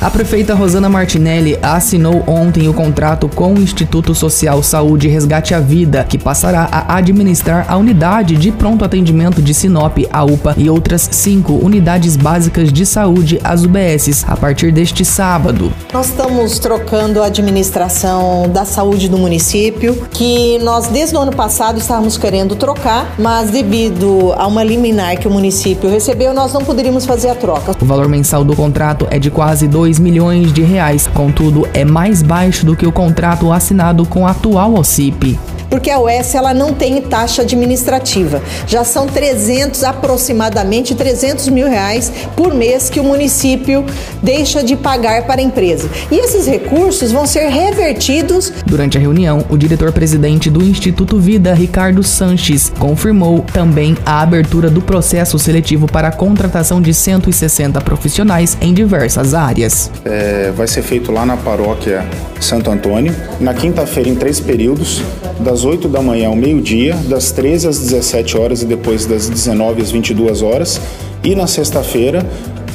A prefeita Rosana Martinelli assinou ontem o contrato com o Instituto Social Saúde Resgate à Vida, que passará a administrar a unidade de pronto atendimento de Sinop, a UPA e outras cinco unidades básicas de saúde, as UBSs, a partir deste sábado. Nós estamos trocando a administração da saúde do município, que nós desde o ano passado estávamos querendo trocar, mas devido a uma liminar que o município recebeu, nós não poderíamos fazer a troca. O valor mensal do contrato é de quase 2 2 milhões de reais, contudo é mais baixo do que o contrato assinado com a atual OCIP porque a UES ela não tem taxa administrativa. Já são 300, aproximadamente 300 mil reais por mês que o município deixa de pagar para a empresa. E esses recursos vão ser revertidos. Durante a reunião, o diretor-presidente do Instituto Vida, Ricardo Sanches, confirmou também a abertura do processo seletivo para a contratação de 160 profissionais em diversas áreas. É, vai ser feito lá na paróquia Santo Antônio, na quinta-feira, em três períodos, das das 8 da manhã ao meio-dia, das 13 às 17 horas e depois das 19 às 22 horas, e na sexta-feira,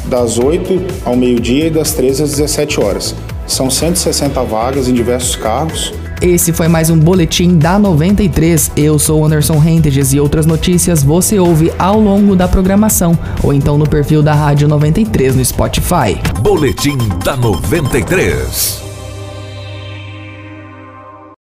das 8 ao meio-dia e das 13 às 17 horas. São 160 vagas em diversos cargos. Esse foi mais um boletim da 93. Eu sou Anderson Rentes e outras notícias você ouve ao longo da programação ou então no perfil da Rádio 93 no Spotify. Boletim da 93.